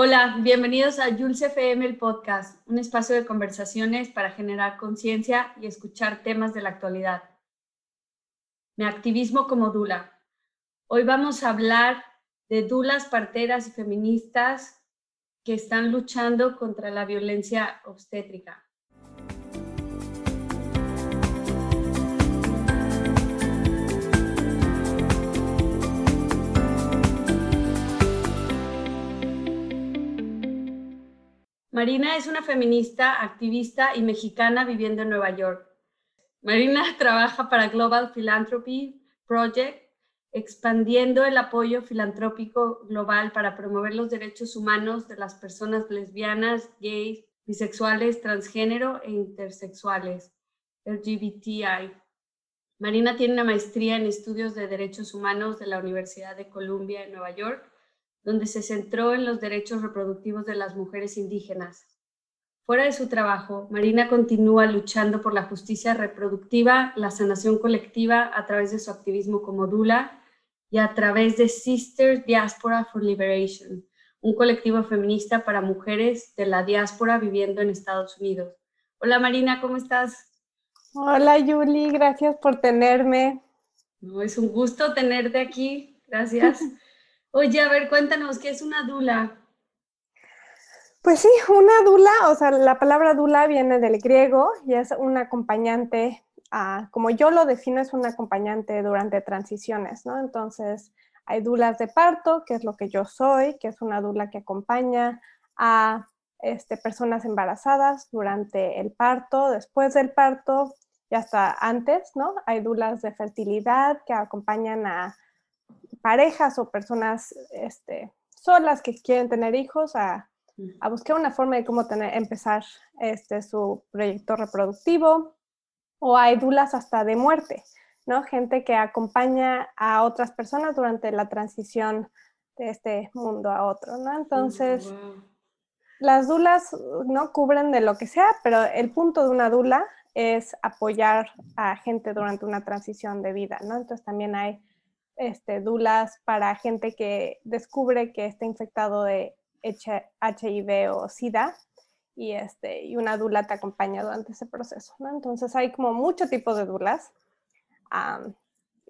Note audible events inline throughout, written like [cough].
Hola, bienvenidos a Jules FM, el podcast, un espacio de conversaciones para generar conciencia y escuchar temas de la actualidad. Mi activismo como Dula. Hoy vamos a hablar de dulas, parteras y feministas que están luchando contra la violencia obstétrica. Marina es una feminista, activista y mexicana viviendo en Nueva York. Marina [laughs] trabaja para Global Philanthropy Project, expandiendo el apoyo filantrópico global para promover los derechos humanos de las personas lesbianas, gays, bisexuales, transgénero e intersexuales, LGBTI. Marina tiene una maestría en estudios de derechos humanos de la Universidad de Columbia en Nueva York donde se centró en los derechos reproductivos de las mujeres indígenas. Fuera de su trabajo, Marina continúa luchando por la justicia reproductiva, la sanación colectiva a través de su activismo como Dula y a través de Sisters Diaspora for Liberation, un colectivo feminista para mujeres de la diáspora viviendo en Estados Unidos. Hola Marina, ¿cómo estás? Hola Yuli, gracias por tenerme. No, es un gusto tenerte aquí, gracias. [laughs] Oye, a ver, cuéntanos, ¿qué es una dula? Pues sí, una dula, o sea, la palabra dula viene del griego y es un acompañante, ah, como yo lo defino, es un acompañante durante transiciones, ¿no? Entonces, hay dulas de parto, que es lo que yo soy, que es una dula que acompaña a este, personas embarazadas durante el parto, después del parto y hasta antes, ¿no? Hay dulas de fertilidad que acompañan a parejas o personas este, solas que quieren tener hijos a, buscar una forma de cómo tener, empezar este, su proyecto reproductivo. O hay dulas hasta de muerte, ¿no? Gente que acompaña a otras personas durante la transición de este mundo a otro, ¿no? Entonces, las dulas no cubren de lo que sea, pero el punto de una dula es apoyar a gente durante una transición de vida, ¿no? Entonces también hay este, dulas para gente que descubre que está infectado de HIV o SIDA y, este, y una dula te acompaña durante ese proceso. ¿no? Entonces hay como mucho tipo de dulas.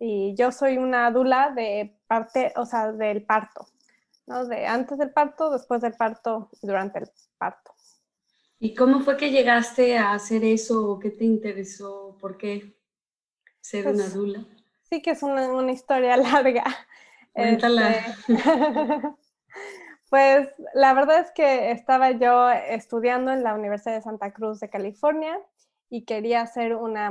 y yo soy una dula de parte, o sea, del parto, ¿no? De antes del parto, después del parto y durante el parto. ¿Y cómo fue que llegaste a hacer eso? ¿Qué te interesó? ¿Por qué ser una pues dula? Sí que es una, historia [laughs] larga. Cuéntala. Este, [laughs] pues la verdad es que estaba yo estudiando en la Universidad de Santa Cruz de California y quería hacer una,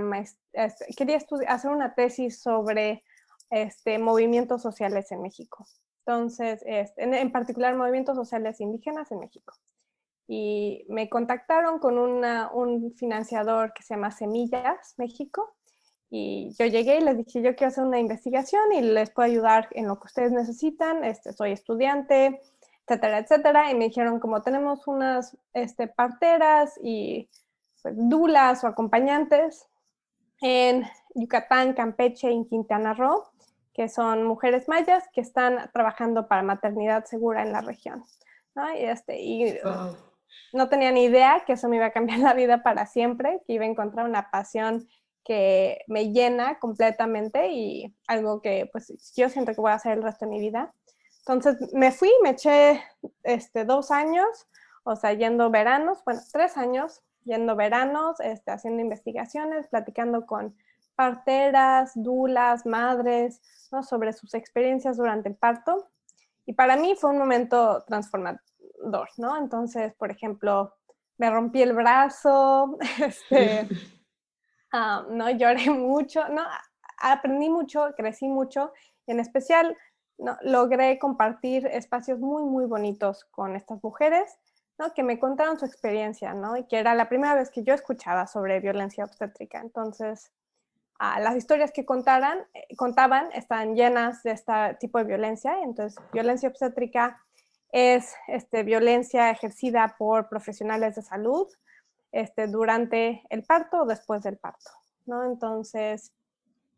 este, quería hacer una tesis sobre este, movimientos sociales en México. Entonces, este, en, particular movimientos sociales indígenas en México. Y me contactaron con un financiador que se llama Semillas México y yo llegué y les dije, yo quiero hacer una investigación y les puedo ayudar en lo que ustedes necesitan, este, soy estudiante, etcétera, etcétera. Y me dijeron, como tenemos unas este, parteras y pues, dulas o acompañantes en Yucatán, Campeche y Quintana Roo, que son mujeres mayas que están trabajando para maternidad segura en la región. ¿no? Y, este, y no tenía ni idea que eso me iba a cambiar [laughs] la vida para siempre, que iba a encontrar una pasión que me llena completamente y algo que pues yo siento que voy a hacer el resto de mi vida. Entonces me fui, me eché este, dos años, o sea, yendo veranos, bueno, tres años yendo veranos, este, haciendo investigaciones, platicando con parteras, dulas, madres, ¿no? sobre sus experiencias durante el parto. Y para mí fue un momento transformador, ¿no? Entonces, por ejemplo, me rompí el brazo, [laughs] este, Ah, no lloré [laughs] mucho, no, aprendí mucho, crecí mucho, y en especial no, logré compartir espacios muy, muy bonitos con estas mujeres, ¿no? que me contaron su experiencia, ¿no? y que era la primera vez que yo escuchaba sobre violencia obstétrica. Entonces, ah, las historias que contaran, eh, contaban estaban llenas de este tipo de violencia. Entonces, violencia obstétrica es este, violencia ejercida por profesionales de salud este, durante el parto o después del parto, ¿no? Entonces,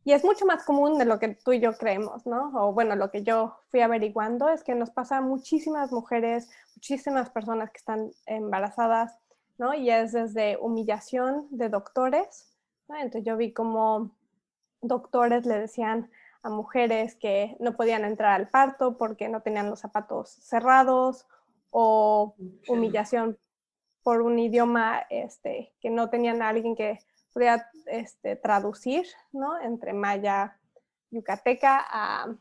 y es mucho más común de lo que tú y yo creemos, ¿no? O bueno, lo que yo fui averiguando es que nos pasa a muchísimas mujeres, muchísimas personas que están embarazadas, ¿no? Y es desde humillación de doctores, ¿no? Entonces yo vi como doctores le decían a mujeres que no podían entrar al parto porque no tenían los zapatos cerrados o humillación por un idioma este, que no tenían a alguien que podía este, traducir, ¿no? Entre maya yucateca a,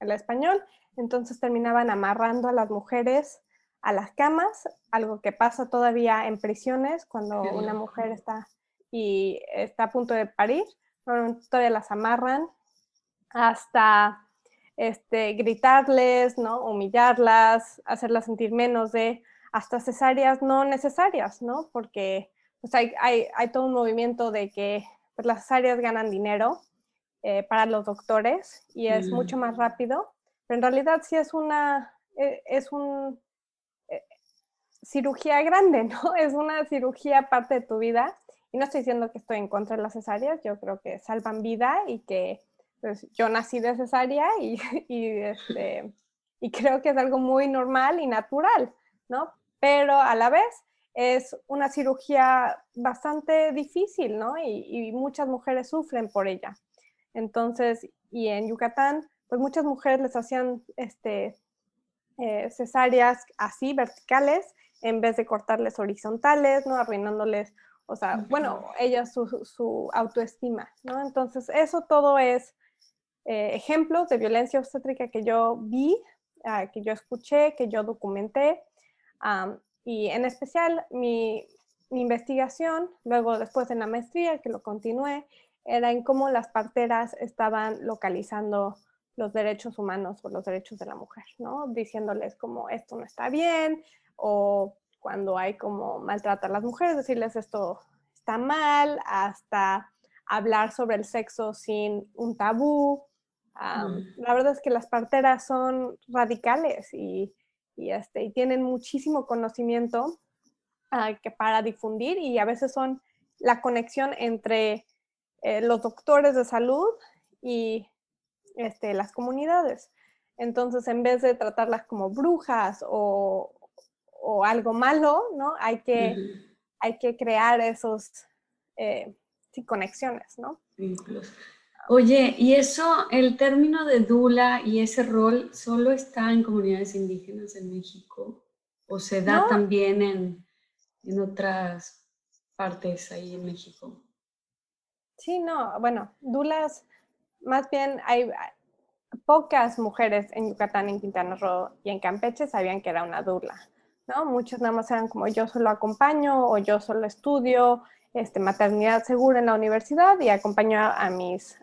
al español. Entonces terminaban amarrando a las mujeres a las camas, algo que pasa todavía en prisiones cuando una mujer está y está a punto de parir, todavía las amarran hasta este, gritarles, ¿no? humillarlas, hacerlas sentir menos de hasta cesáreas no necesarias, ¿no? Porque pues hay, hay, hay, todo un movimiento de que pues, las cesáreas ganan dinero eh, para los doctores y es mucho más rápido, pero en realidad sí es una, eh, es un eh, cirugía grande, [laughs] ¿no? Es una cirugía parte de tu vida y no estoy diciendo que estoy en contra de las cesáreas, yo creo que salvan vida y que pues, yo nací de cesárea y, [laughs] y, este, y creo que es algo muy normal y natural, ¿no? Pero a la vez es una cirugía bastante difícil, ¿no? Y, muchas mujeres sufren por ella. Entonces, y en Yucatán, pues muchas mujeres les hacían este, eh, cesáreas así, verticales, en vez de cortarles horizontales, ¿no? Arruinándoles, o sea, bueno, ellas su, autoestima, ¿no? Entonces, eso todo es eh, ejemplos de violencia obstétrica que yo vi, ah, que yo escuché, que yo documenté. Y en especial mi, investigación, luego después en la maestría, que lo continué, era en cómo las parteras estaban localizando los derechos humanos o los derechos de la mujer, ¿no? Diciéndoles como esto no está bien o cuando hay como maltrato a las mujeres, decirles esto está mal, hasta hablar sobre el sexo sin un tabú. Mm. La verdad es que las parteras son radicales y y, este, y tienen muchísimo conocimiento uh, que para difundir y a veces son la conexión entre eh, los doctores de salud y este, las comunidades. Entonces, en vez de tratarlas como brujas o, o algo malo, ¿no? Hay que, hay que crear esos eh, sí, conexiones, ¿no? Oye, ¿y eso, el término de dula y ese rol solo está en comunidades indígenas en México o se da también en, en otras partes ahí en México? Sí, no, bueno, dulas, más bien hay pocas mujeres en Yucatán, en Quintana Roo y en Campeche sabían que era una dula, ¿no? Muchos nada más eran como yo solo acompaño o yo solo estudio este, maternidad segura en la universidad y acompañó a mis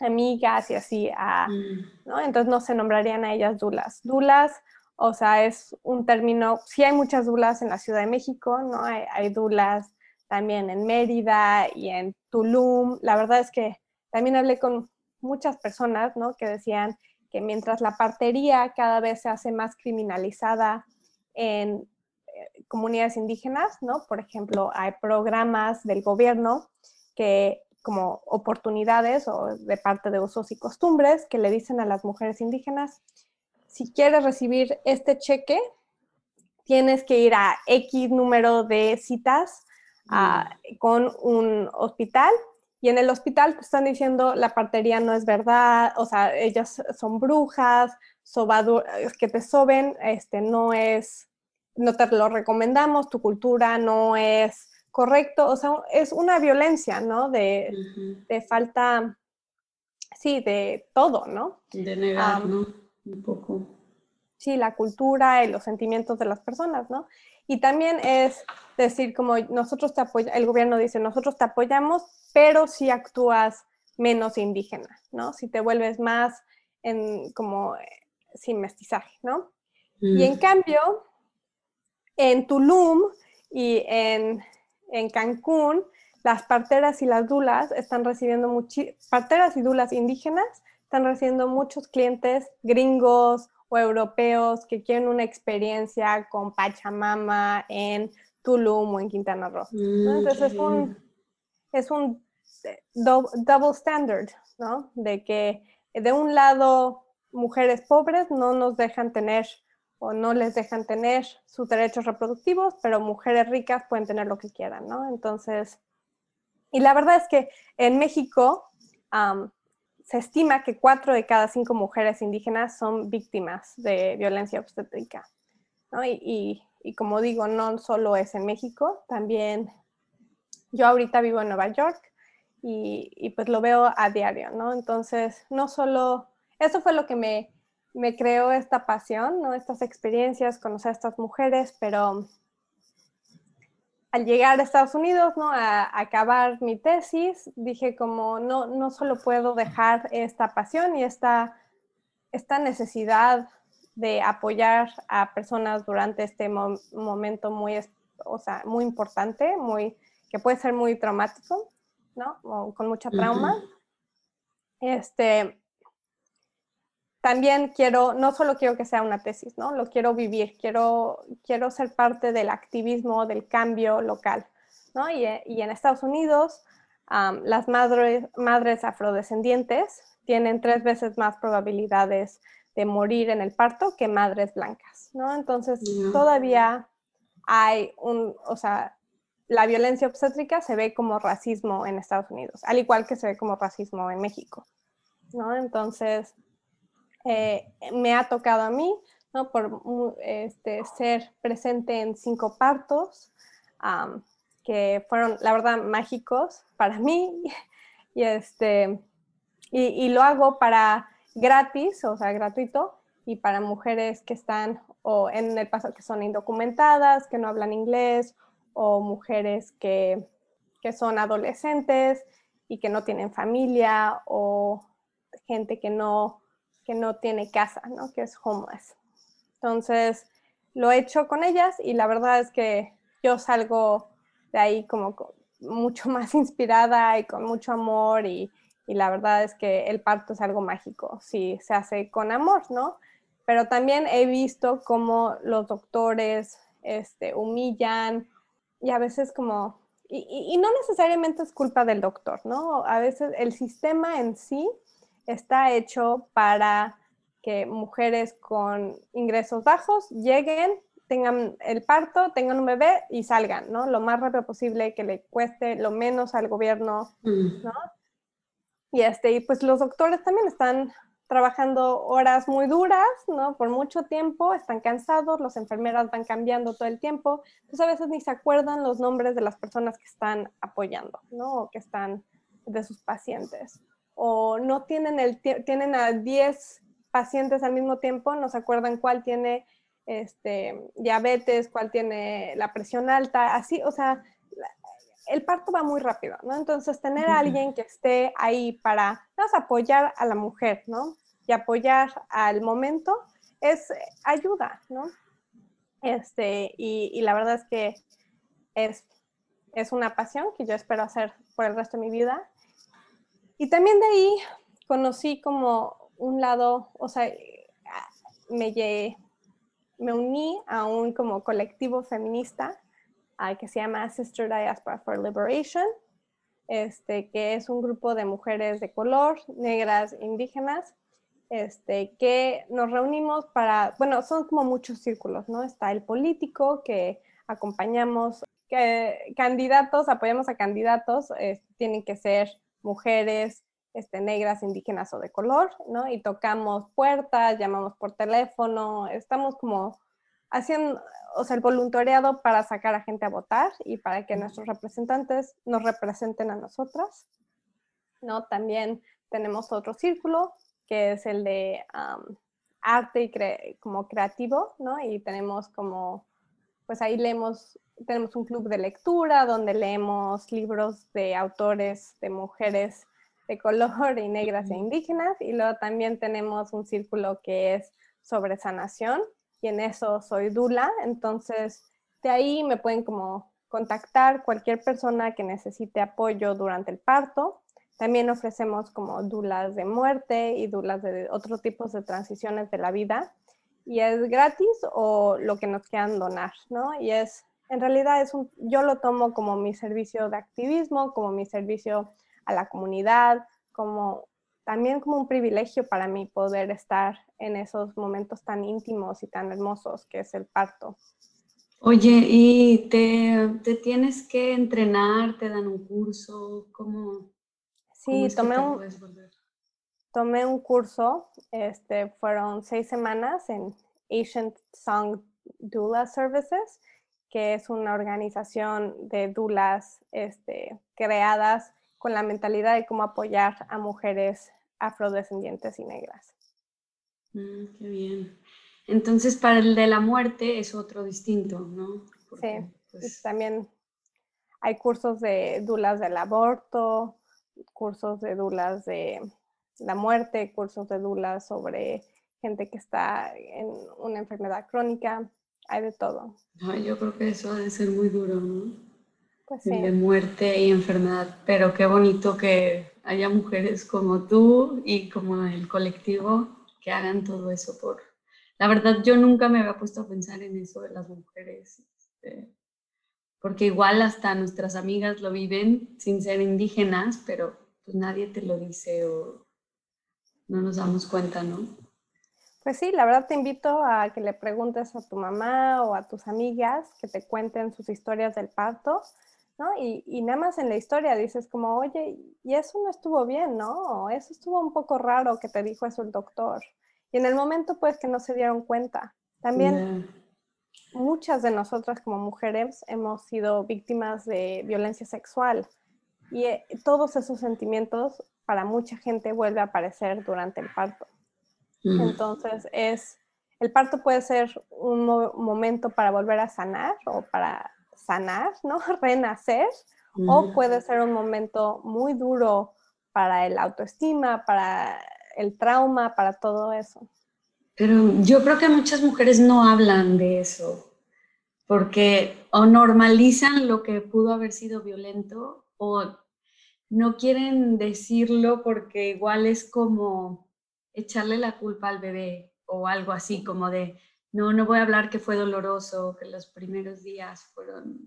amigas y así, a, mm. ¿no? Entonces no se nombrarían a ellas dulas. Dulas, o sea, es un término, sí hay muchas dulas en la Ciudad de México, ¿no? Hay, hay dulas también en Mérida y en Tulum. La verdad es que también hablé con muchas personas, ¿no? Que decían que mientras la partería cada vez se hace más criminalizada en comunidades indígenas, ¿no? Por ejemplo, hay programas del gobierno que como oportunidades o de parte de usos y costumbres que le dicen a las mujeres indígenas, si quieres recibir este cheque, tienes que ir a X número de citas mm. con un hospital y en el hospital te están diciendo la partería no es verdad, o sea, ellas son brujas, que te soben, este, no es no te lo recomendamos, tu cultura no es correcto, o sea, es una violencia, ¿no? De, falta, sí, de todo, ¿no? De negar, ¿no? Un poco. Sí, la cultura y los sentimientos de las personas, ¿no? Y también es decir, como nosotros te apoyamos, el gobierno dice, nosotros te apoyamos, pero si actúas menos indígena, ¿no? Si te vuelves más en como eh, sin mestizaje, ¿no? Y en cambio, en Tulum y en, Cancún, las parteras y las dulas están recibiendo parteras y dulas indígenas están recibiendo muchos clientes gringos o europeos que quieren una experiencia con Pachamama en Tulum o en Quintana Roo. Mm, Entonces es un, es un double standard, ¿no? De que de un lado mujeres pobres no nos dejan tener o no les dejan tener sus derechos reproductivos, pero mujeres ricas pueden tener lo que quieran, ¿no? Entonces, y la verdad es que en México se estima que cuatro de cada cinco mujeres indígenas son víctimas de violencia obstétrica, ¿no? Y, y como digo, no solo es en México, también yo ahorita vivo en Nueva York y, y pues lo veo a diario, ¿no? Entonces, no solo, eso fue lo que me me creó esta pasión, ¿no? Estas experiencias, conocer a estas mujeres, pero al llegar a Estados Unidos, ¿no? A, acabar mi tesis, dije como no, no solo puedo dejar esta pasión y esta, esta necesidad de apoyar a personas durante este momento muy, o sea, muy importante, muy, que puede ser muy traumático, ¿no? con mucha trauma. Este, también quiero, no solo quiero que sea una tesis, ¿no? Lo quiero vivir, quiero, quiero ser parte del activismo, del cambio local, ¿no? Y, en Estados Unidos, las madres, madres afrodescendientes tienen tres veces más probabilidades de morir en el parto que madres blancas, ¿no? Entonces, todavía hay un, o sea, la violencia obstétrica se ve como racismo en Estados Unidos, al igual que se ve como racismo en México, ¿no? Entonces, eh, me ha tocado a mí. Por este, ser presente en cinco partos, que fueron, la verdad, mágicos para mí. [laughs] Y, este, y, lo hago para gratis, o sea, gratuito, y para mujeres que están o en el paso que son indocumentadas, que no hablan inglés, o mujeres que, que son adolescentes y que no tienen familia, o gente que no que no tiene casa, ¿no? Que es homeless. Entonces, lo he hecho con ellas y la verdad es que yo salgo de ahí como mucho [laughs] más inspirada y con mucho amor y, y la verdad es que el parto es algo mágico si se hace con amor, ¿no? Pero también he visto cómo los doctores este, humillan y a veces como, y, y, no necesariamente es culpa del doctor, ¿no? A veces el sistema en sí está hecho para que mujeres con ingresos bajos lleguen, tengan el parto, tengan un bebé y salgan, ¿no? Lo más rápido posible, que le cueste lo menos al gobierno, mm. ¿no? Y, este, y pues los doctores también están trabajando horas muy duras, ¿no? Por mucho tiempo, están cansados, las enfermeras van cambiando todo el tiempo, entonces a veces ni se acuerdan los nombres de las personas que están apoyando, ¿no? O que están de sus pacientes o no tienen, el, tienen a 10 pacientes al mismo tiempo, no se acuerdan cuál tiene este, diabetes, cuál tiene la presión alta, así, o sea, el parto va muy rápido, ¿no? Entonces, tener a alguien que esté ahí para apoyar a la mujer, ¿no? Y apoyar al momento es ayuda, ¿no? Este, y, y la verdad es que es, es una pasión que yo espero hacer por el resto de mi vida y también de ahí conocí como un lado, o sea, me, uní a un como colectivo feminista que se llama Sister Diaspora for Liberation, este, que es un grupo de mujeres de color, negras, indígenas, este, que nos reunimos para, bueno, son como muchos círculos, ¿no? Está el político que acompañamos, que candidatos, apoyamos a candidatos, tienen que ser mujeres este, negras, indígenas o de color, ¿no? Y tocamos puertas, llamamos por teléfono, estamos como haciendo, o sea, el voluntariado para sacar a gente a votar y para que nuestros representantes nos representen a nosotras, ¿no? También tenemos otro círculo que es el de arte y como creativo, ¿no? Y tenemos como, pues ahí leemos tenemos un club de lectura donde leemos libros de autores, de mujeres de color y negras e indígenas. Y luego también tenemos un círculo que es sobre sanación y en eso soy Dula. Entonces, de ahí me pueden como contactar cualquier persona que necesite apoyo durante el parto. También ofrecemos como dulas de muerte y dulas de otros tipos de transiciones de la vida. Y es gratis o lo que nos quieran donar, ¿no? Y es en realidad es un, yo lo tomo como mi servicio de activismo, como mi servicio a la comunidad, como también como un privilegio para mí poder estar en esos momentos tan íntimos y tan hermosos que es el parto. Oye, ¿y te, tienes que entrenar? ¿Te dan un curso? ¿Cómo? Sí, tomé, un, tomé un curso, este, fueron seis semanas en Ancient Song Doula Services, que es una organización de doulas este, creadas con la mentalidad de cómo apoyar a mujeres afrodescendientes y negras. Mm, qué bien. Entonces, para el de la muerte es otro distinto, ¿no? sí, pues también hay cursos de dulas del aborto, cursos de dulas de la muerte, cursos de dulas sobre gente que está en una enfermedad crónica, hay de todo. yo creo que eso debe ser muy duro, ¿no? Pues sí. De muerte y enfermedad, pero qué bonito que haya mujeres como tú y como el colectivo que hagan todo eso por... La verdad, yo nunca me había puesto a pensar en eso de las mujeres, este, porque igual hasta nuestras amigas lo viven sin ser indígenas, pero pues nadie te lo dice o no nos damos cuenta, ¿no? Pues sí, la verdad te invito a que le preguntes a tu mamá o a tus amigas que te cuenten sus historias del parto, ¿no? Y, y nada más en la historia dices como, oye, y eso no estuvo bien, ¿no? Eso estuvo un poco raro que te dijo eso el doctor. Y en el momento pues que no se dieron cuenta. También muchas de nosotras como mujeres hemos sido víctimas de violencia sexual y eh, todos esos sentimientos para mucha gente vuelve a aparecer durante el parto. Entonces es, el parto puede ser un momento para volver a sanar o para sanar, ¿no? [laughs] Renacer, o puede ser un momento muy duro para el autoestima, para el trauma, para todo eso. Pero yo creo que muchas mujeres no hablan de eso, porque o normalizan lo que pudo haber sido violento o no quieren decirlo porque igual es como echarle la culpa al bebé o algo así, como de, no, no voy a hablar que fue doloroso, que los primeros días fueron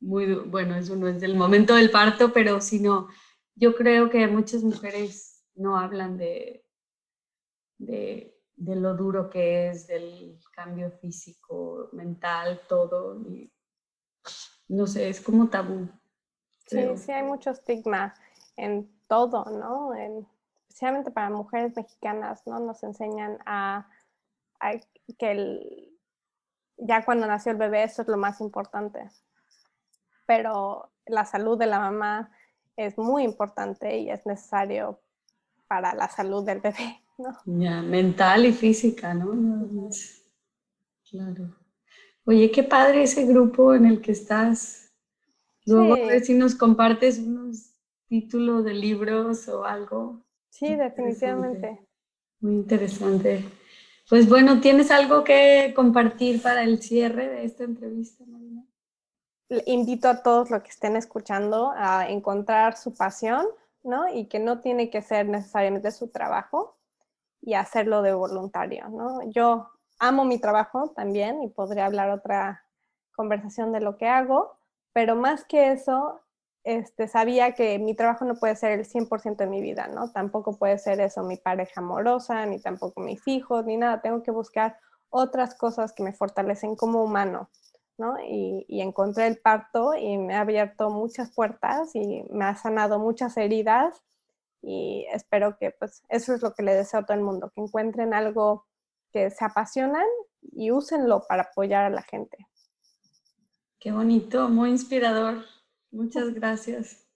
muy, bueno, eso no es del momento del parto, pero sino, yo creo que muchas mujeres no hablan de, de, lo duro que es, del cambio físico, mental, todo. Y, no sé, es como tabú. Sí, sí, hay mucho estigma en todo, ¿no? En, especialmente para mujeres mexicanas, ¿no? Nos enseñan a, que el, ya cuando nació el bebé eso es lo más importante. Pero la salud de la mamá es muy importante y es necesario para la salud del bebé, [laughs] ¿no? Ya, mental y física, ¿no? Claro. Oye, qué padre ese grupo en el que estás. Luego a ver si nos compartes unos títulos de libros o algo. Sí, definitivamente. Muy interesante. Pues bueno, ¿tienes algo que compartir para el cierre de esta entrevista, Marina? Invito a todos los que estén escuchando a encontrar su pasión, ¿no? Y que no tiene que ser necesariamente su trabajo y hacerlo de voluntario, ¿no? Yo amo mi trabajo también y podría hablar otra conversación de lo que hago, pero más que eso, este, sabía que mi trabajo no puede ser el 100% de mi vida, ¿no? Tampoco puede ser eso mi pareja amorosa, ni tampoco mis hijos, ni nada. Tengo que buscar otras cosas que me fortalecen como humano, ¿no? Y, y, encontré el parto y me ha abierto muchas puertas y me ha sanado muchas heridas y espero que pues eso es lo que le deseo a todo el mundo, que encuentren algo que se apasionan y úsenlo para apoyar a la gente. Qué bonito, muy inspirador. Muchas gracias.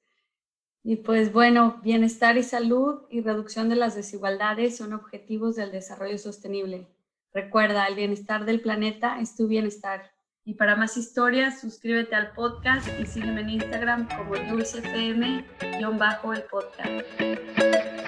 Y pues bueno, bienestar y salud y reducción de las desigualdades son objetivos del desarrollo sostenible. Recuerda, el bienestar del planeta es tu bienestar. Y para más historias, suscríbete al podcast y sígueme en Instagram como dulcefm-el podcast.